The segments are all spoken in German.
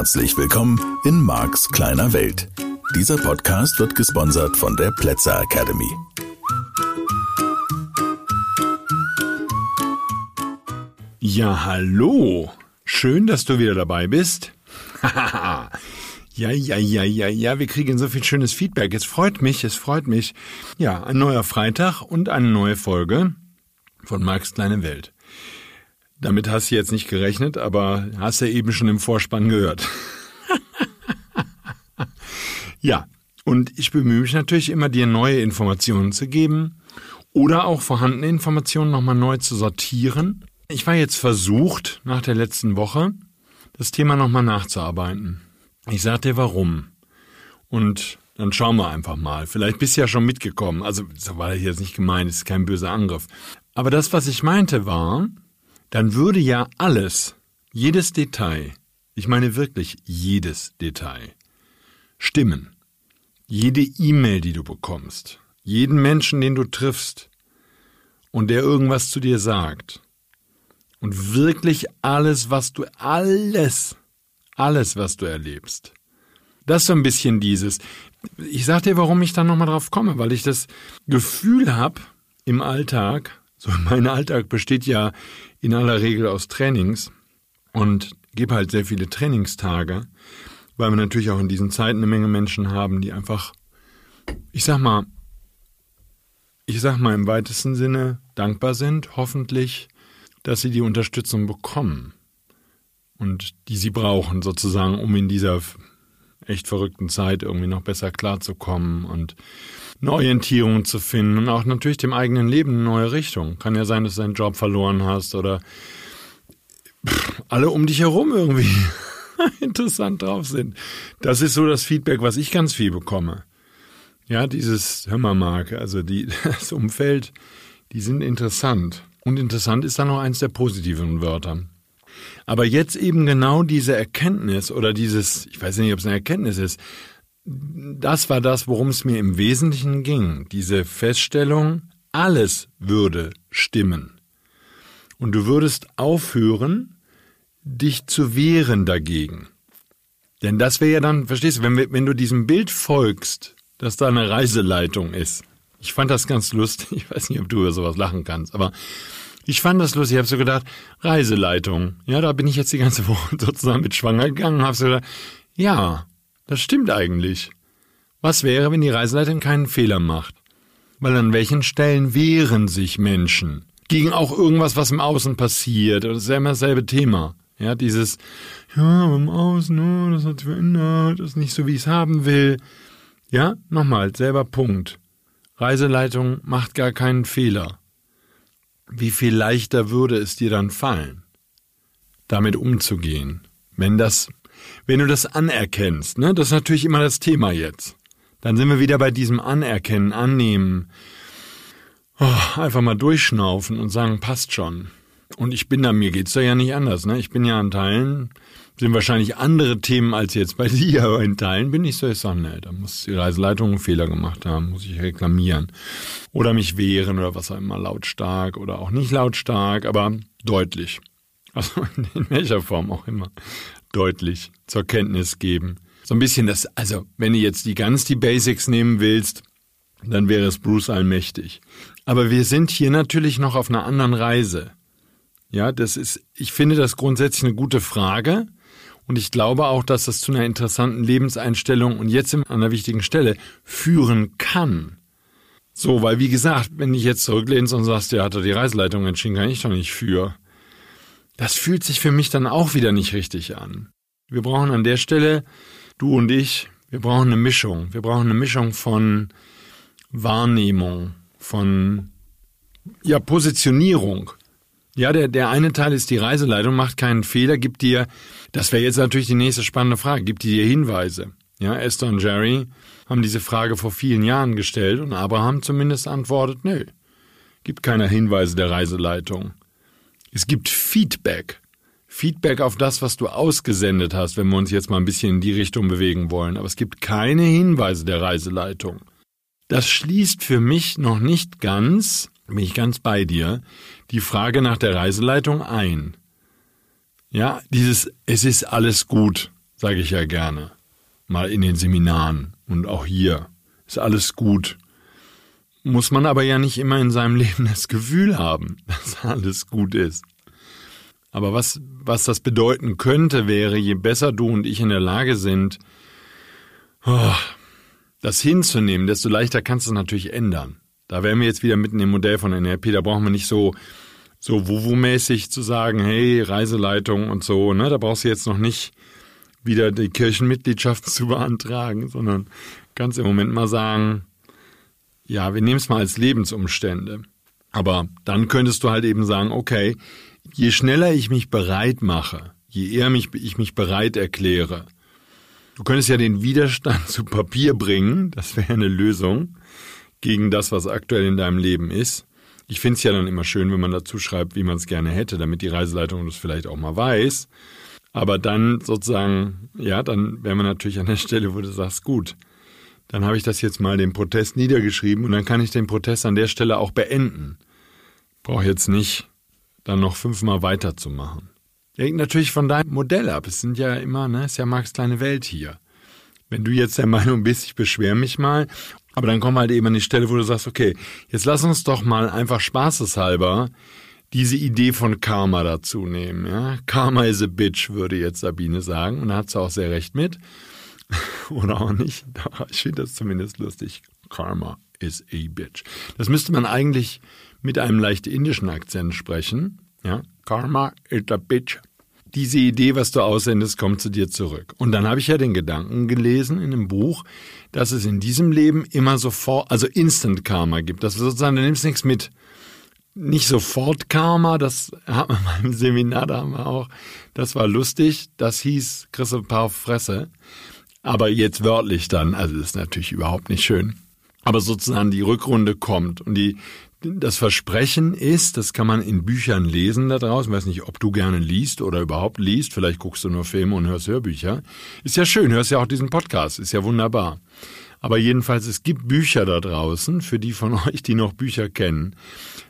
Herzlich willkommen in Marks kleiner Welt. Dieser Podcast wird gesponsert von der Plätzer Academy. Ja, hallo. Schön, dass du wieder dabei bist. ja, ja, ja, ja, ja, wir kriegen so viel schönes Feedback. Es freut mich, es freut mich. Ja, ein neuer Freitag und eine neue Folge von Marks kleine Welt. Damit hast du jetzt nicht gerechnet, aber hast du eben schon im Vorspann gehört. ja, und ich bemühe mich natürlich immer, dir neue Informationen zu geben oder auch vorhandene Informationen nochmal neu zu sortieren. Ich war jetzt versucht, nach der letzten Woche, das Thema nochmal nachzuarbeiten. Ich sag dir warum. Und dann schauen wir einfach mal. Vielleicht bist du ja schon mitgekommen. Also, das war hier jetzt nicht gemeint, das ist kein böser Angriff. Aber das, was ich meinte, war, dann würde ja alles, jedes Detail, ich meine wirklich jedes Detail, stimmen. Jede E-Mail, die du bekommst, jeden Menschen, den du triffst und der irgendwas zu dir sagt. Und wirklich alles, was du, alles, alles, was du erlebst. Das ist so ein bisschen dieses. Ich sag dir, warum ich da nochmal drauf komme, weil ich das Gefühl habe im Alltag, so mein Alltag besteht ja in aller Regel aus Trainings und gebe halt sehr viele Trainingstage, weil wir natürlich auch in diesen Zeiten eine Menge Menschen haben, die einfach, ich sag mal, ich sag mal im weitesten Sinne dankbar sind, hoffentlich, dass sie die Unterstützung bekommen und die sie brauchen sozusagen, um in dieser echt verrückten Zeit irgendwie noch besser klarzukommen und eine Orientierung zu finden und auch natürlich dem eigenen Leben eine neue Richtung. Kann ja sein, dass du deinen Job verloren hast oder alle um dich herum irgendwie interessant drauf sind. Das ist so das Feedback, was ich ganz viel bekomme. Ja, dieses, hör mal, Marc, also die, das Umfeld, die sind interessant. Und interessant ist dann noch eins der positiven Wörter. Aber jetzt eben genau diese Erkenntnis oder dieses, ich weiß nicht, ob es eine Erkenntnis ist, das war das, worum es mir im Wesentlichen ging. Diese Feststellung, alles würde stimmen. Und du würdest aufhören, dich zu wehren dagegen. Denn das wäre ja dann, verstehst du, wenn, wenn du diesem Bild folgst, dass da eine Reiseleitung ist. Ich fand das ganz lustig. Ich weiß nicht, ob du über sowas lachen kannst, aber ich fand das lustig. Ich habe so gedacht, Reiseleitung. Ja, da bin ich jetzt die ganze Woche sozusagen mit schwanger gegangen. Habe so gedacht, ja, das stimmt eigentlich. Was wäre, wenn die Reiseleitung keinen Fehler macht? Weil an welchen Stellen wehren sich Menschen? Gegen auch irgendwas, was im Außen passiert. Das ist ja immer dasselbe Thema. Ja, dieses, ja, im Außen, oh, das hat sich verändert, das ist nicht so, wie ich es haben will. Ja, nochmal, selber Punkt. Reiseleitung macht gar keinen Fehler. Wie viel leichter würde es dir dann fallen, damit umzugehen, wenn das wenn du das anerkennst, ne, das ist natürlich immer das Thema jetzt. Dann sind wir wieder bei diesem Anerkennen, Annehmen. Oh, einfach mal durchschnaufen und sagen, passt schon. Und ich bin da, mir geht's da ja nicht anders, ne? Ich bin ja an Teilen, sind wahrscheinlich andere Themen als jetzt bei dir, aber in Teilen bin ich so, ich sag, ne, da muss die Reiseleitung einen Fehler gemacht haben, muss ich reklamieren. Oder mich wehren oder was auch immer, lautstark oder auch nicht lautstark, aber deutlich. Also in welcher Form auch immer deutlich zur Kenntnis geben. So ein bisschen das, also wenn du jetzt die ganz die Basics nehmen willst, dann wäre es Bruce allmächtig. Aber wir sind hier natürlich noch auf einer anderen Reise. Ja, das ist, ich finde das grundsätzlich eine gute Frage. Und ich glaube auch, dass das zu einer interessanten Lebenseinstellung und jetzt an einer wichtigen Stelle führen kann. So, weil wie gesagt, wenn ich jetzt zurücklehnst und sagst, der hat die Reiseleitung entschieden, kann ich doch nicht für. Das fühlt sich für mich dann auch wieder nicht richtig an. Wir brauchen an der Stelle, du und ich, wir brauchen eine Mischung. Wir brauchen eine Mischung von Wahrnehmung, von ja, Positionierung. Ja, der, der eine Teil ist die Reiseleitung, macht keinen Fehler, gibt dir, das wäre jetzt natürlich die nächste spannende Frage, gibt dir Hinweise. Ja, Esther und Jerry haben diese Frage vor vielen Jahren gestellt und Abraham zumindest antwortet, nö, gibt keiner Hinweise der Reiseleitung. Es gibt Feedback. Feedback auf das, was du ausgesendet hast, wenn wir uns jetzt mal ein bisschen in die Richtung bewegen wollen. Aber es gibt keine Hinweise der Reiseleitung. Das schließt für mich noch nicht ganz, bin ich ganz bei dir, die Frage nach der Reiseleitung ein. Ja, dieses Es ist alles gut. sage ich ja gerne. Mal in den Seminaren und auch hier. Ist alles gut. Muss man aber ja nicht immer in seinem Leben das Gefühl haben, dass alles gut ist. Aber was, was das bedeuten könnte, wäre, je besser du und ich in der Lage sind, oh, das hinzunehmen, desto leichter kannst du es natürlich ändern. Da wären wir jetzt wieder mitten im Modell von NLP, da brauchen wir nicht so, so wuwu-mäßig zu sagen, hey, Reiseleitung und so, ne, da brauchst du jetzt noch nicht wieder die Kirchenmitgliedschaft zu beantragen, sondern kannst im Moment mal sagen, ja, wir nehmen es mal als Lebensumstände. Aber dann könntest du halt eben sagen, okay, je schneller ich mich bereit mache, je eher mich, ich mich bereit erkläre, du könntest ja den Widerstand zu Papier bringen, das wäre eine Lösung gegen das, was aktuell in deinem Leben ist. Ich finde es ja dann immer schön, wenn man dazu schreibt, wie man es gerne hätte, damit die Reiseleitung das vielleicht auch mal weiß. Aber dann sozusagen, ja, dann wären wir natürlich an der Stelle, wo du sagst, gut, dann habe ich das jetzt mal den Protest niedergeschrieben und dann kann ich den Protest an der Stelle auch beenden. Brauche jetzt nicht dann noch fünfmal weiterzumachen. Hängt natürlich von deinem Modell ab. Es sind ja immer, ne, ist ja Marx kleine Welt hier. Wenn du jetzt der Meinung bist, ich beschwere mich mal, aber dann kommen halt eben an die Stelle, wo du sagst, okay, jetzt lass uns doch mal einfach spaßeshalber diese Idee von Karma dazu nehmen. Ja? Karma is a bitch, würde jetzt Sabine sagen. Und da hat sie auch sehr recht mit. Oder auch nicht. Ich finde das zumindest lustig. Karma is a bitch. Das müsste man eigentlich mit einem leicht indischen Akzent sprechen. Ja, Karma is a bitch. Diese Idee, was du aussendest, kommt zu dir zurück. Und dann habe ich ja den Gedanken gelesen in einem Buch, dass es in diesem Leben immer sofort, also Instant Karma gibt. Das sozusagen, du nimmst nichts mit. Nicht sofort Karma, das hat man im Seminar, da haben wir auch, das war lustig, das hieß, kriegst ein paar Fresse. Aber jetzt wörtlich dann, also das ist natürlich überhaupt nicht schön. Aber sozusagen die Rückrunde kommt und die, das Versprechen ist, das kann man in Büchern lesen da draußen, ich weiß nicht, ob du gerne liest oder überhaupt liest, vielleicht guckst du nur Filme und hörst Hörbücher. Ist ja schön, hörst ja auch diesen Podcast, ist ja wunderbar. Aber jedenfalls, es gibt Bücher da draußen, für die von euch, die noch Bücher kennen.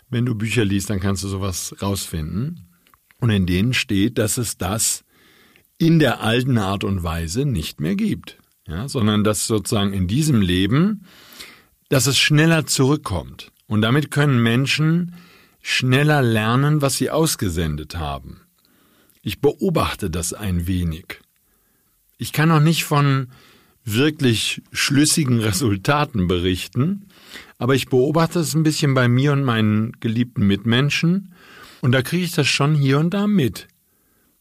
Wenn du Bücher liest, dann kannst du sowas rausfinden. Und in denen steht, dass es das in der alten Art und Weise nicht mehr gibt. Ja, sondern dass sozusagen in diesem Leben, dass es schneller zurückkommt. Und damit können Menschen schneller lernen, was sie ausgesendet haben. Ich beobachte das ein wenig. Ich kann noch nicht von wirklich schlüssigen Resultaten berichten, aber ich beobachte es ein bisschen bei mir und meinen geliebten Mitmenschen und da kriege ich das schon hier und da mit.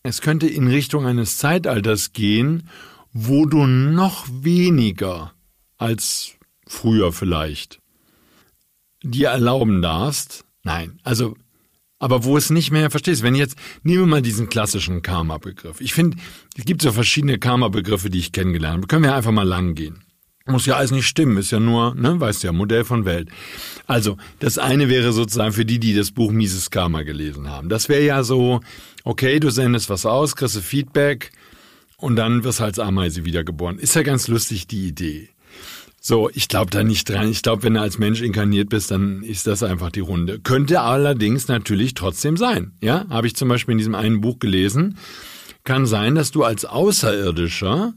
Es könnte in Richtung eines Zeitalters gehen, wo du noch weniger als früher vielleicht dir erlauben darfst. Nein, also, aber wo es nicht mehr, verstehst, wenn jetzt, nehmen wir mal diesen klassischen Karma-Begriff. Ich finde, es gibt so verschiedene Karma-Begriffe, die ich kennengelernt habe. Können wir einfach mal lang gehen. Muss ja alles nicht stimmen, ist ja nur, ne, weißt ja, Modell von Welt. Also, das eine wäre sozusagen für die, die das Buch Mises Karma gelesen haben. Das wäre ja so, okay, du sendest was aus, kriegst Feedback und dann wirst du als Ameise wiedergeboren. Ist ja ganz lustig, die Idee. So, ich glaube da nicht dran. Ich glaube, wenn du als Mensch inkarniert bist, dann ist das einfach die Runde. Könnte allerdings natürlich trotzdem sein. Ja, habe ich zum Beispiel in diesem einen Buch gelesen. Kann sein, dass du als Außerirdischer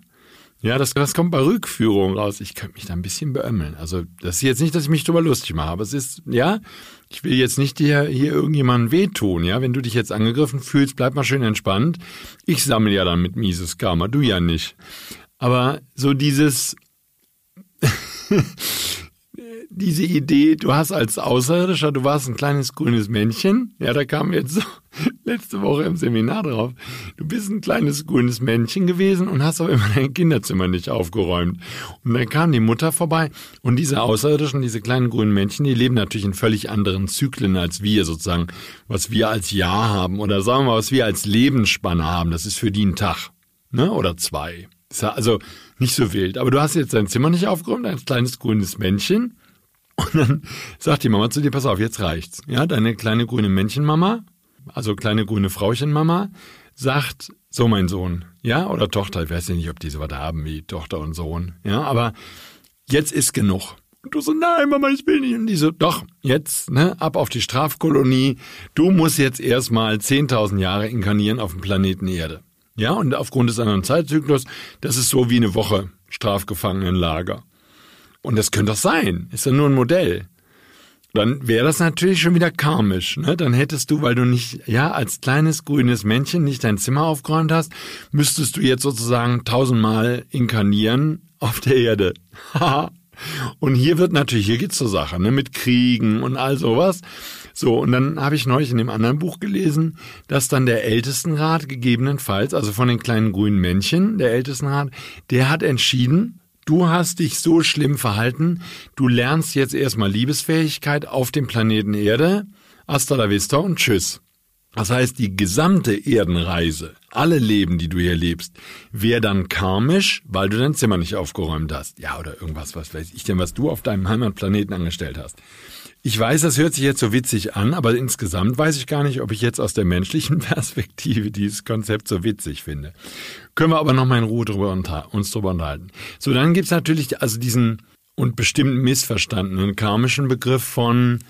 ja, das, das kommt bei Rückführung raus. Ich könnte mich da ein bisschen beömmeln. Also, das ist jetzt nicht, dass ich mich drüber lustig mache, aber es ist, ja, ich will jetzt nicht dir hier irgendjemandem wehtun, ja. Wenn du dich jetzt angegriffen fühlst, bleib mal schön entspannt. Ich sammle ja dann mit mieses Karma, du ja nicht. Aber so dieses, diese Idee, du hast als Außerirdischer, du warst ein kleines grünes Männchen. Ja, da kam jetzt so letzte Woche im Seminar drauf. Du bist ein kleines grünes Männchen gewesen und hast aber immer dein Kinderzimmer nicht aufgeräumt. Und dann kam die Mutter vorbei und diese Außerirdischen, diese kleinen grünen Männchen, die leben natürlich in völlig anderen Zyklen als wir sozusagen, was wir als Jahr haben oder sagen wir mal, was wir als Lebensspanne haben. Das ist für die ein Tag, ne, oder zwei. Also nicht so wild. Aber du hast jetzt dein Zimmer nicht aufgeräumt, ein kleines grünes Männchen. Und dann sagt die Mama zu dir, pass auf, jetzt reicht's. Ja, deine kleine grüne Männchenmama, also kleine grüne Frauchenmama, sagt, so mein Sohn, ja, oder Tochter, ich weiß ja nicht, ob die so was haben wie Tochter und Sohn, ja, aber jetzt ist genug. Und du so, nein, Mama, ich will nicht. Und die so, doch, jetzt, ne, ab auf die Strafkolonie. Du musst jetzt erstmal 10.000 Jahre inkarnieren auf dem Planeten Erde. Ja, und aufgrund des anderen Zeitzyklus, das ist so wie eine Woche Strafgefangenenlager. Und das könnte doch sein. Ist ja nur ein Modell. Dann wäre das natürlich schon wieder karmisch. Ne? Dann hättest du, weil du nicht, ja, als kleines grünes Männchen nicht dein Zimmer aufgeräumt hast, müsstest du jetzt sozusagen tausendmal inkarnieren auf der Erde. und hier wird natürlich, hier geht's zur Sache, ne? mit Kriegen und all sowas. So, und dann habe ich neulich in dem anderen Buch gelesen, dass dann der Ältestenrat gegebenenfalls, also von den kleinen grünen Männchen, der Ältestenrat, der hat entschieden, du hast dich so schlimm verhalten, du lernst jetzt erstmal Liebesfähigkeit auf dem Planeten Erde, hasta la vista und tschüss. Das heißt, die gesamte Erdenreise, alle Leben, die du hier lebst, wäre dann karmisch, weil du dein Zimmer nicht aufgeräumt hast. Ja, oder irgendwas, was weiß ich denn, was du auf deinem Heimatplaneten angestellt hast. Ich weiß, das hört sich jetzt so witzig an, aber insgesamt weiß ich gar nicht, ob ich jetzt aus der menschlichen Perspektive dieses Konzept so witzig finde. Können wir aber noch mal in Ruhe drüber uns drüber unterhalten. So, dann gibt's natürlich also diesen und bestimmt missverstandenen karmischen Begriff von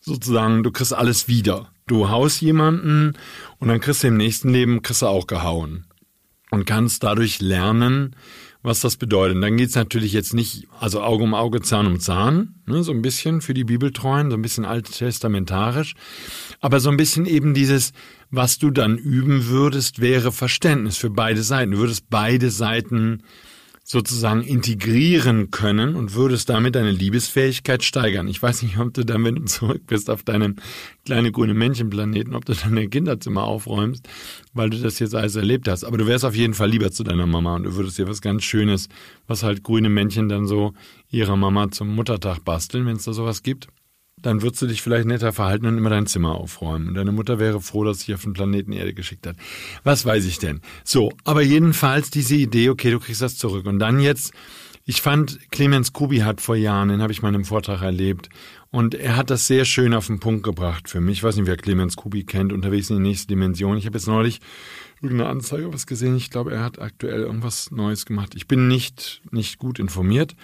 sozusagen, du kriegst alles wieder. Du haust jemanden und dann kriegst du im nächsten Leben kriegst du auch gehauen. Und kannst dadurch lernen, was das bedeutet. Und dann geht's natürlich jetzt nicht, also Auge um Auge, Zahn um Zahn, ne, so ein bisschen für die Bibeltreuen, so ein bisschen alttestamentarisch, aber so ein bisschen eben dieses, was du dann üben würdest, wäre Verständnis für beide Seiten. Du würdest beide Seiten sozusagen integrieren können und würdest damit deine Liebesfähigkeit steigern. Ich weiß nicht, ob du dann, wenn du zurück bist auf deinem kleine grüne Männchenplaneten, ob du dann dein Kinderzimmer aufräumst, weil du das jetzt alles erlebt hast. Aber du wärst auf jeden Fall lieber zu deiner Mama und du würdest dir was ganz Schönes, was halt grüne Männchen dann so ihrer Mama zum Muttertag basteln, wenn es da sowas gibt dann würdest du dich vielleicht netter verhalten und immer dein Zimmer aufräumen. Und deine Mutter wäre froh, dass sie auf den Planeten Erde geschickt hat. Was weiß ich denn? So, aber jedenfalls diese Idee, okay, du kriegst das zurück. Und dann jetzt, ich fand, Clemens Kubi hat vor Jahren, den habe ich mal in einem Vortrag erlebt, und er hat das sehr schön auf den Punkt gebracht für mich. Ich weiß nicht, wer Clemens Kubi kennt, unterwegs in die nächste Dimension. Ich habe jetzt neulich irgendeine Anzeige was gesehen. Ich glaube, er hat aktuell irgendwas Neues gemacht. Ich bin nicht, nicht gut informiert,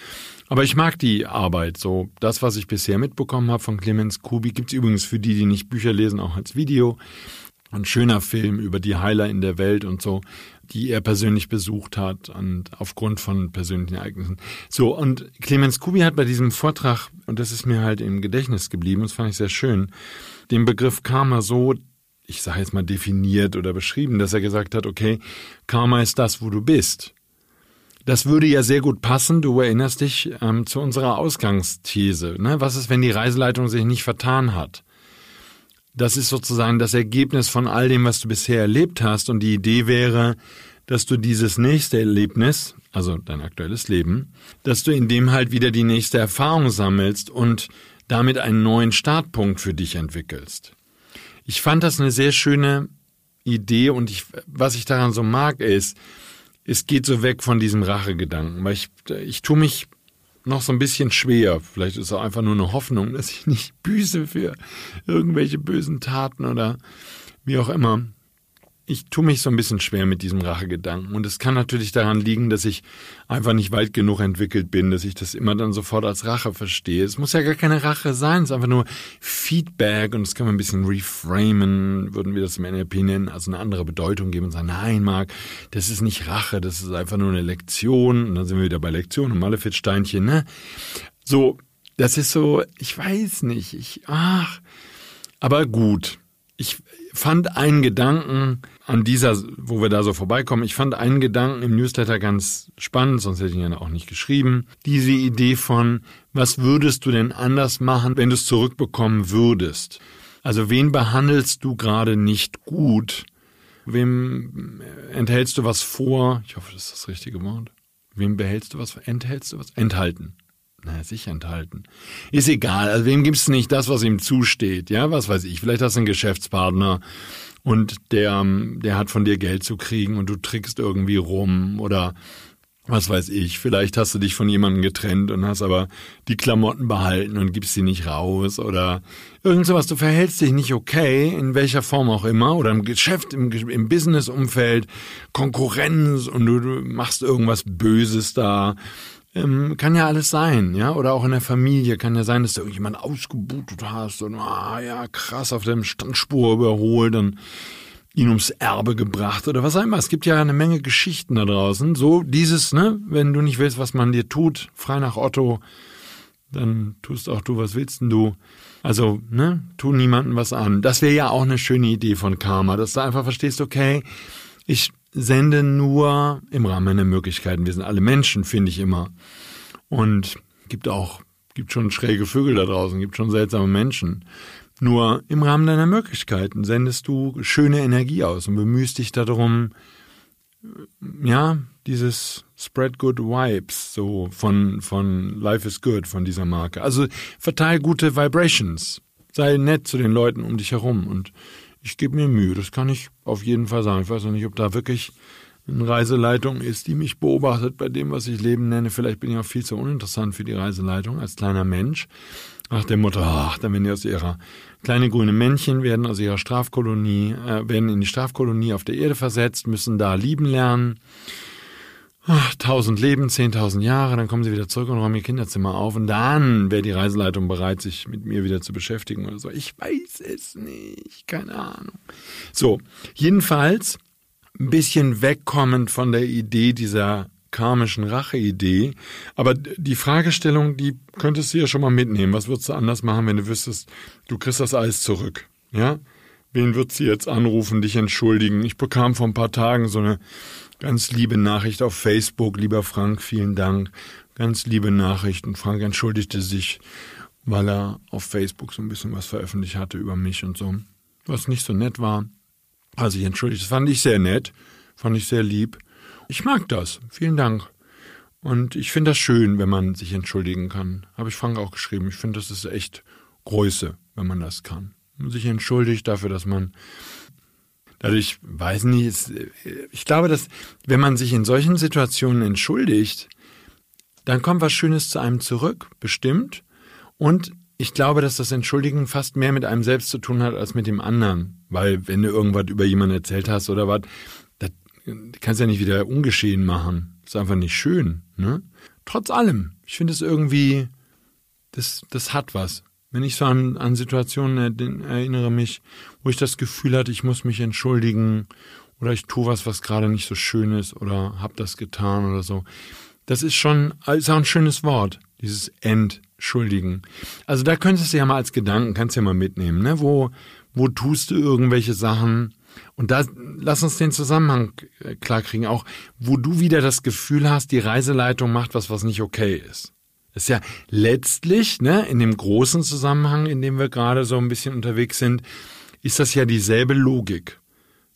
aber ich mag die Arbeit. So, das, was ich bisher mitbekommen habe von Clemens Kubi, gibt's übrigens für die, die nicht Bücher lesen, auch als Video. Ein schöner Film über die Heiler in der Welt und so, die er persönlich besucht hat und aufgrund von persönlichen Ereignissen. So, und Clemens Kubi hat bei diesem Vortrag, und das ist mir halt im Gedächtnis geblieben, das fand ich sehr schön, den Begriff Karma so ich sage jetzt mal, definiert oder beschrieben, dass er gesagt hat, okay, Karma ist das, wo du bist. Das würde ja sehr gut passen, du erinnerst dich ähm, zu unserer Ausgangsthese. Ne? Was ist, wenn die Reiseleitung sich nicht vertan hat? Das ist sozusagen das Ergebnis von all dem, was du bisher erlebt hast. Und die Idee wäre, dass du dieses nächste Erlebnis, also dein aktuelles Leben, dass du in dem halt wieder die nächste Erfahrung sammelst und damit einen neuen Startpunkt für dich entwickelst. Ich fand das eine sehr schöne Idee und ich, was ich daran so mag, ist, es geht so weg von diesem Rachegedanken, weil ich, ich tue mich noch so ein bisschen schwer. Vielleicht ist es auch einfach nur eine Hoffnung, dass ich nicht büße für irgendwelche bösen Taten oder wie auch immer ich tue mich so ein bisschen schwer mit diesem Rachegedanken. Und es kann natürlich daran liegen, dass ich einfach nicht weit genug entwickelt bin, dass ich das immer dann sofort als Rache verstehe. Es muss ja gar keine Rache sein, es ist einfach nur Feedback und das kann man ein bisschen reframen, würden wir das im NLP nennen, also eine andere Bedeutung geben und sagen, nein, Marc, das ist nicht Rache, das ist einfach nur eine Lektion. Und dann sind wir wieder bei Lektion und Malefitsteinchen, ne? So, das ist so, ich weiß nicht, ich, ach, aber gut. Ich fand einen Gedanken, an dieser, wo wir da so vorbeikommen, ich fand einen Gedanken im Newsletter ganz spannend, sonst hätte ich ihn ja auch nicht geschrieben. Diese Idee von, was würdest du denn anders machen, wenn du es zurückbekommen würdest? Also wen behandelst du gerade nicht gut? Wem enthältst du was vor? Ich hoffe, das ist das richtige Wort. Wem behältst du was? Enthältst du was? Enthalten. Naja, sicher enthalten. Ist egal. Also wem gibst du nicht das, was ihm zusteht? Ja, was weiß ich. Vielleicht hast du einen Geschäftspartner und der, der hat von dir Geld zu kriegen und du trickst irgendwie rum oder was weiß ich, vielleicht hast du dich von jemandem getrennt und hast aber die Klamotten behalten und gibst sie nicht raus oder irgend sowas. Du verhältst dich nicht okay, in welcher Form auch immer, oder im Geschäft, im, im Businessumfeld, Konkurrenz und du, du machst irgendwas Böses da ähm, kann ja alles sein, ja, oder auch in der Familie kann ja sein, dass du irgendjemand ausgebutet hast und ah ja krass auf der Standspur überholt und ihn ums Erbe gebracht oder was auch immer. Es gibt ja eine Menge Geschichten da draußen. So dieses, ne, wenn du nicht willst, was man dir tut, frei nach Otto, dann tust auch du, was willst denn du? Also, ne, tu niemandem was an. Das wäre ja auch eine schöne Idee von Karma, dass du einfach verstehst, okay, ich sende nur im Rahmen meiner Möglichkeiten. Wir sind alle Menschen, finde ich immer. Und gibt auch, gibt schon schräge Vögel da draußen, gibt schon seltsame Menschen. Nur im Rahmen deiner Möglichkeiten sendest du schöne Energie aus und bemühst dich darum, ja, dieses Spread Good Vibes, so von, von Life is Good, von dieser Marke. Also verteil gute Vibrations. Sei nett zu den Leuten um dich herum und ich gebe mir Mühe, das kann ich auf jeden Fall sagen. Ich weiß noch nicht, ob da wirklich eine Reiseleitung ist, die mich beobachtet bei dem, was ich Leben nenne. Vielleicht bin ich auch viel zu uninteressant für die Reiseleitung als kleiner Mensch. Nach dem Motto, ach, dann werden die aus ihrer kleine grüne Männchen werden aus ihrer Strafkolonie, äh, werden in die Strafkolonie auf der Erde versetzt, müssen da lieben lernen. Ach, tausend Leben, zehntausend Jahre, dann kommen sie wieder zurück und räumen ihr Kinderzimmer auf und dann wäre die Reiseleitung bereit, sich mit mir wieder zu beschäftigen oder so. Ich weiß es nicht, keine Ahnung. So, jedenfalls ein bisschen wegkommend von der Idee dieser karmischen Rache-Idee. Aber die Fragestellung, die könntest du ja schon mal mitnehmen. Was würdest du anders machen, wenn du wüsstest, du kriegst das alles zurück? Ja? Wen würdest du jetzt anrufen, dich entschuldigen? Ich bekam vor ein paar Tagen so eine ganz liebe Nachricht auf Facebook. Lieber Frank, vielen Dank. Ganz liebe Nachricht. Und Frank entschuldigte sich, weil er auf Facebook so ein bisschen was veröffentlicht hatte über mich und so. Was nicht so nett war. Also ich entschuldige, das fand ich sehr nett, fand ich sehr lieb. Ich mag das. Vielen Dank. Und ich finde das schön, wenn man sich entschuldigen kann. Habe ich Frank auch geschrieben. Ich finde, das ist echt Größe, wenn man das kann. Man sich entschuldigt dafür, dass man dadurch, weiß nicht, ich glaube, dass wenn man sich in solchen Situationen entschuldigt, dann kommt was Schönes zu einem zurück, bestimmt. Und ich glaube, dass das Entschuldigen fast mehr mit einem selbst zu tun hat als mit dem anderen. Weil wenn du irgendwas über jemanden erzählt hast oder was, das kannst du ja nicht wieder ungeschehen machen. Das ist einfach nicht schön. Ne? Trotz allem, ich finde es irgendwie, das, das hat was. Wenn ich so an, an Situationen erinnere mich, wo ich das Gefühl hatte, ich muss mich entschuldigen oder ich tue was, was gerade nicht so schön ist oder hab das getan oder so. Das ist schon, ist auch ein schönes Wort, dieses Entschuldigen. Also da könntest du ja mal als Gedanken, kannst du ja mal mitnehmen, ne? Wo, wo tust du irgendwelche Sachen? Und da lass uns den Zusammenhang äh, klarkriegen, auch wo du wieder das Gefühl hast, die Reiseleitung macht was, was nicht okay ist. Das ist ja letztlich, ne, in dem großen Zusammenhang, in dem wir gerade so ein bisschen unterwegs sind, ist das ja dieselbe Logik.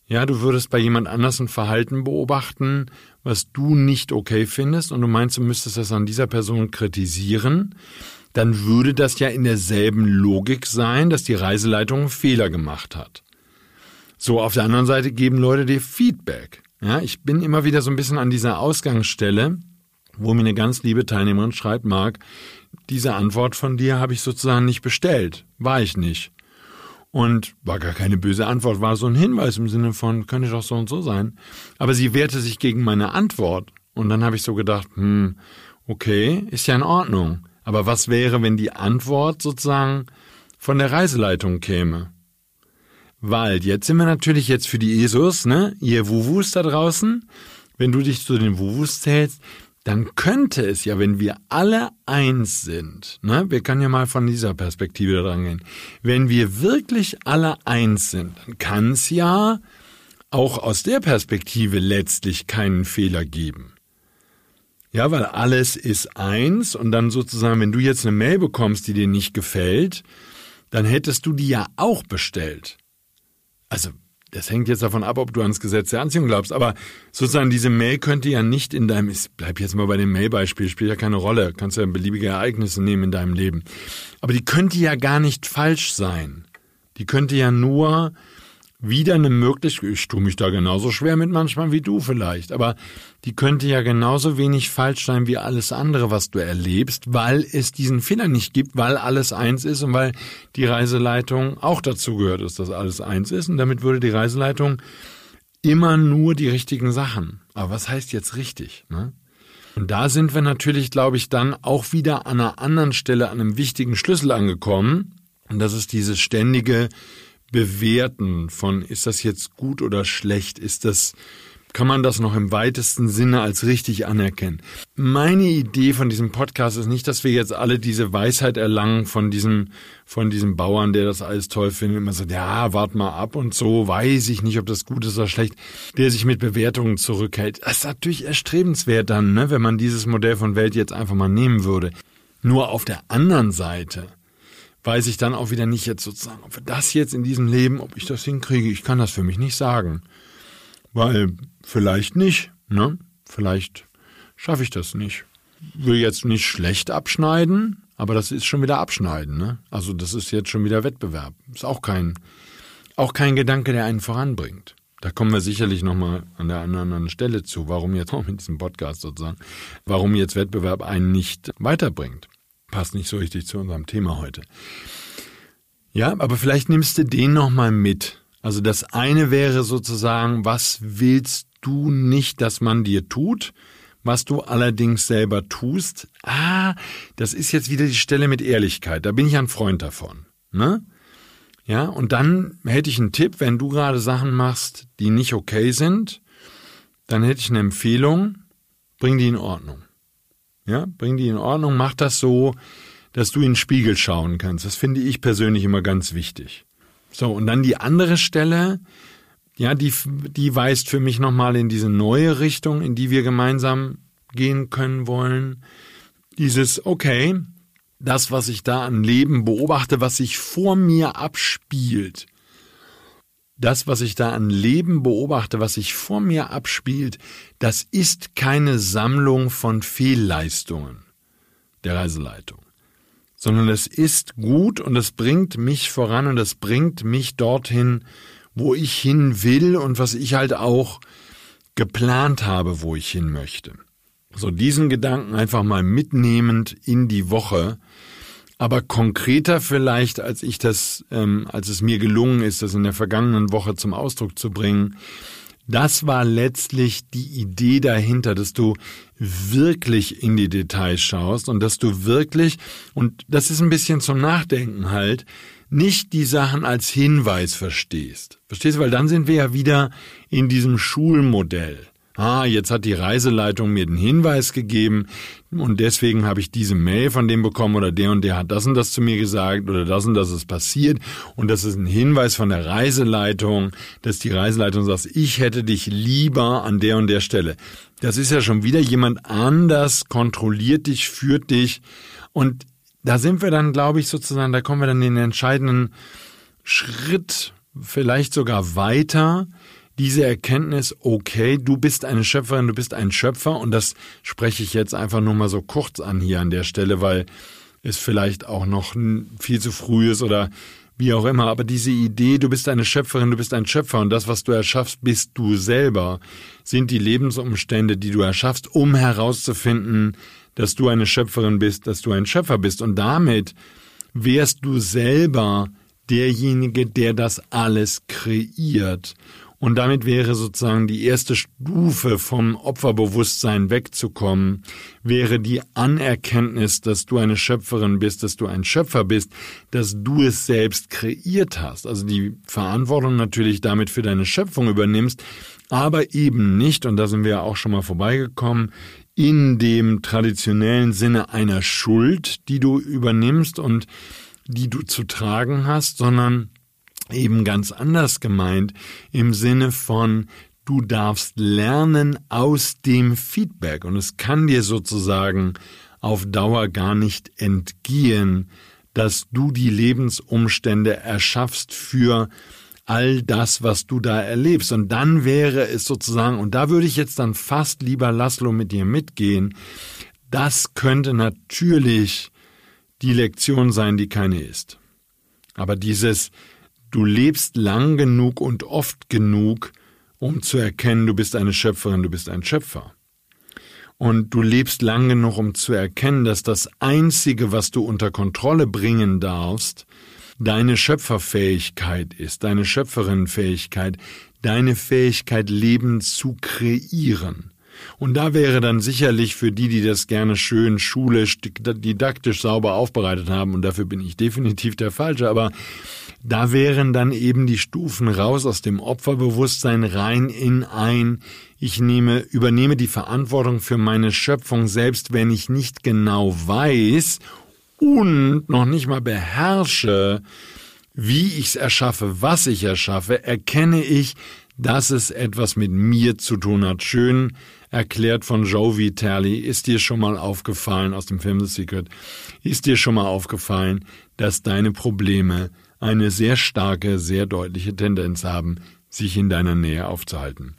Ja, du würdest bei jemand anders ein Verhalten beobachten, was du nicht okay findest und du meinst, du müsstest das an dieser Person kritisieren dann würde das ja in derselben Logik sein, dass die Reiseleitung einen Fehler gemacht hat. So, auf der anderen Seite geben Leute dir Feedback. Ja, ich bin immer wieder so ein bisschen an dieser Ausgangsstelle, wo mir eine ganz liebe Teilnehmerin schreibt, Marc, diese Antwort von dir habe ich sozusagen nicht bestellt. War ich nicht. Und war gar keine böse Antwort, war so ein Hinweis im Sinne von, könnte doch so und so sein. Aber sie wehrte sich gegen meine Antwort. Und dann habe ich so gedacht, hm, okay, ist ja in Ordnung. Aber was wäre, wenn die Antwort sozusagen von der Reiseleitung käme? Weil jetzt sind wir natürlich jetzt für die ESOs, ne, ihr Wuwus da draußen. Wenn du dich zu den Wuwus zählst, dann könnte es ja, wenn wir alle eins sind, ne, wir können ja mal von dieser Perspektive dran gehen, wenn wir wirklich alle eins sind, dann kann es ja auch aus der Perspektive letztlich keinen Fehler geben. Ja, weil alles ist eins und dann sozusagen, wenn du jetzt eine Mail bekommst, die dir nicht gefällt, dann hättest du die ja auch bestellt. Also, das hängt jetzt davon ab, ob du ans Gesetz der Anziehung glaubst, aber sozusagen diese Mail könnte ja nicht in deinem, ich bleib jetzt mal bei dem Mail-Beispiel, spielt ja keine Rolle, kannst ja beliebige Ereignisse nehmen in deinem Leben. Aber die könnte ja gar nicht falsch sein. Die könnte ja nur wieder eine Möglichkeit, ich tue mich da genauso schwer mit manchmal wie du vielleicht, aber die könnte ja genauso wenig falsch sein wie alles andere, was du erlebst, weil es diesen Fehler nicht gibt, weil alles eins ist und weil die Reiseleitung auch dazu gehört dass alles eins ist und damit würde die Reiseleitung immer nur die richtigen Sachen. Aber was heißt jetzt richtig? Ne? Und da sind wir natürlich, glaube ich, dann auch wieder an einer anderen Stelle an einem wichtigen Schlüssel angekommen. Und das ist dieses ständige Bewerten von, ist das jetzt gut oder schlecht, ist das kann man das noch im weitesten Sinne als richtig anerkennen. Meine Idee von diesem Podcast ist nicht, dass wir jetzt alle diese Weisheit erlangen von diesem, von diesem Bauern, der das alles toll findet, immer sagt, ja, wart mal ab und so, weiß ich nicht, ob das gut ist oder schlecht, der sich mit Bewertungen zurückhält. Das ist natürlich erstrebenswert dann, ne, wenn man dieses Modell von Welt jetzt einfach mal nehmen würde. Nur auf der anderen Seite weiß ich dann auch wieder nicht jetzt sozusagen, ob wir das jetzt in diesem Leben, ob ich das hinkriege, ich kann das für mich nicht sagen. Weil vielleicht nicht, ne? Vielleicht schaffe ich das nicht. Will jetzt nicht schlecht abschneiden, aber das ist schon wieder Abschneiden, ne? Also das ist jetzt schon wieder Wettbewerb. Ist auch kein, auch kein Gedanke, der einen voranbringt. Da kommen wir sicherlich nochmal an der anderen Stelle zu, warum jetzt auch mit diesem Podcast sozusagen, warum jetzt Wettbewerb einen nicht weiterbringt. Passt nicht so richtig zu unserem Thema heute. Ja, aber vielleicht nimmst du den nochmal mit. Also das eine wäre sozusagen, was willst du nicht, dass man dir tut? Was du allerdings selber tust, ah, das ist jetzt wieder die Stelle mit Ehrlichkeit. Da bin ich ein Freund davon. Ne? Ja, und dann hätte ich einen Tipp, wenn du gerade Sachen machst, die nicht okay sind, dann hätte ich eine Empfehlung, bring die in Ordnung. Ja, bring die in Ordnung, mach das so, dass du in den Spiegel schauen kannst. Das finde ich persönlich immer ganz wichtig. So, und dann die andere Stelle, ja, die, die weist für mich nochmal in diese neue Richtung, in die wir gemeinsam gehen können wollen. Dieses, okay, das, was ich da an Leben beobachte, was sich vor mir abspielt, das, was ich da an Leben beobachte, was sich vor mir abspielt, das ist keine Sammlung von Fehlleistungen der Reiseleitung sondern es ist gut und es bringt mich voran und es bringt mich dorthin, wo ich hin will und was ich halt auch geplant habe, wo ich hin möchte. So diesen Gedanken einfach mal mitnehmend in die Woche, aber konkreter vielleicht, als ich das, ähm, als es mir gelungen ist, das in der vergangenen Woche zum Ausdruck zu bringen, das war letztlich die Idee dahinter, dass du wirklich in die Details schaust und dass du wirklich, und das ist ein bisschen zum Nachdenken halt, nicht die Sachen als Hinweis verstehst. Verstehst du? Weil dann sind wir ja wieder in diesem Schulmodell ah, jetzt hat die Reiseleitung mir den Hinweis gegeben und deswegen habe ich diese Mail von dem bekommen oder der und der hat das und das zu mir gesagt oder das und das ist passiert. Und das ist ein Hinweis von der Reiseleitung, dass die Reiseleitung sagt, ich hätte dich lieber an der und der Stelle. Das ist ja schon wieder jemand anders kontrolliert dich, führt dich. Und da sind wir dann, glaube ich, sozusagen, da kommen wir dann in den entscheidenden Schritt, vielleicht sogar weiter, diese Erkenntnis, okay, du bist eine Schöpferin, du bist ein Schöpfer. Und das spreche ich jetzt einfach nur mal so kurz an hier an der Stelle, weil es vielleicht auch noch viel zu früh ist oder wie auch immer, aber diese Idee, du bist eine Schöpferin, du bist ein Schöpfer und das, was du erschaffst, bist du selber, sind die Lebensumstände, die du erschaffst, um herauszufinden, dass du eine Schöpferin bist, dass du ein Schöpfer bist. Und damit wärst du selber derjenige, der das alles kreiert. Und damit wäre sozusagen die erste Stufe vom Opferbewusstsein wegzukommen, wäre die Anerkenntnis, dass du eine Schöpferin bist, dass du ein Schöpfer bist, dass du es selbst kreiert hast. Also die Verantwortung natürlich damit für deine Schöpfung übernimmst, aber eben nicht, und da sind wir ja auch schon mal vorbeigekommen, in dem traditionellen Sinne einer Schuld, die du übernimmst und die du zu tragen hast, sondern eben ganz anders gemeint im Sinne von du darfst lernen aus dem Feedback und es kann dir sozusagen auf Dauer gar nicht entgehen, dass du die Lebensumstände erschaffst für all das, was du da erlebst. Und dann wäre es sozusagen, und da würde ich jetzt dann fast lieber Laszlo mit dir mitgehen, das könnte natürlich die Lektion sein, die keine ist. Aber dieses, Du lebst lang genug und oft genug, um zu erkennen, du bist eine Schöpferin, du bist ein Schöpfer. Und du lebst lang genug, um zu erkennen, dass das Einzige, was du unter Kontrolle bringen darfst, deine Schöpferfähigkeit ist, deine Schöpferinnenfähigkeit, deine Fähigkeit, Leben zu kreieren. Und da wäre dann sicherlich für die, die das gerne schön schulisch, didaktisch sauber aufbereitet haben, und dafür bin ich definitiv der Falsche, aber da wären dann eben die Stufen raus aus dem Opferbewusstsein rein in ein, ich nehme, übernehme die Verantwortung für meine Schöpfung, selbst wenn ich nicht genau weiß und noch nicht mal beherrsche, wie ich es erschaffe, was ich erschaffe, erkenne ich, dass es etwas mit mir zu tun hat. Schön erklärt von Joe Vitale. Ist dir schon mal aufgefallen aus dem Film The Secret? Ist dir schon mal aufgefallen, dass deine Probleme eine sehr starke, sehr deutliche Tendenz haben, sich in deiner Nähe aufzuhalten?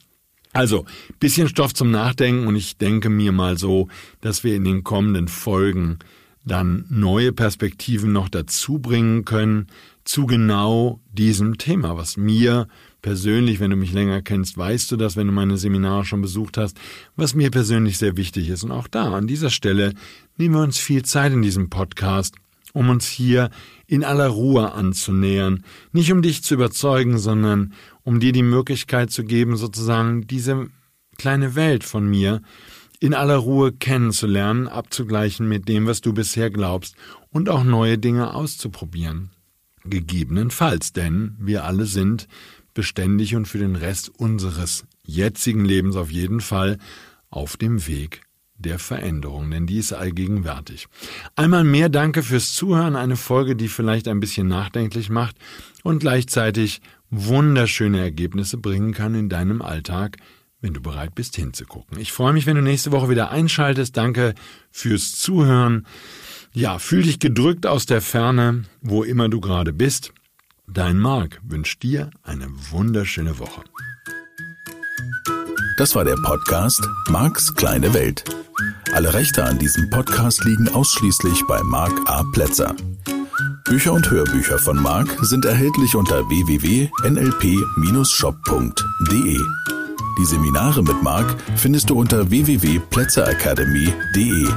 Also, bisschen Stoff zum Nachdenken und ich denke mir mal so, dass wir in den kommenden Folgen dann neue Perspektiven noch dazu bringen können zu genau diesem Thema, was mir persönlich, wenn du mich länger kennst, weißt du das, wenn du meine Seminare schon besucht hast, was mir persönlich sehr wichtig ist. Und auch da, an dieser Stelle, nehmen wir uns viel Zeit in diesem Podcast, um uns hier in aller Ruhe anzunähern. Nicht um dich zu überzeugen, sondern um dir die Möglichkeit zu geben, sozusagen diese kleine Welt von mir in aller Ruhe kennenzulernen, abzugleichen mit dem, was du bisher glaubst und auch neue Dinge auszuprobieren. Gegebenenfalls, denn wir alle sind beständig und für den Rest unseres jetzigen Lebens auf jeden Fall auf dem Weg der Veränderung, denn die ist allgegenwärtig. Einmal mehr danke fürs Zuhören, eine Folge, die vielleicht ein bisschen nachdenklich macht und gleichzeitig wunderschöne Ergebnisse bringen kann in deinem Alltag, wenn du bereit bist hinzugucken. Ich freue mich, wenn du nächste Woche wieder einschaltest. Danke fürs Zuhören. Ja, fühl dich gedrückt aus der Ferne, wo immer du gerade bist. Dein Marc wünscht dir eine wunderschöne Woche. Das war der Podcast Marks kleine Welt. Alle Rechte an diesem Podcast liegen ausschließlich bei Marc A. Plätzer. Bücher und Hörbücher von Marc sind erhältlich unter www.nlp-shop.de. Die Seminare mit Marc findest du unter www.plätzeracademy.de.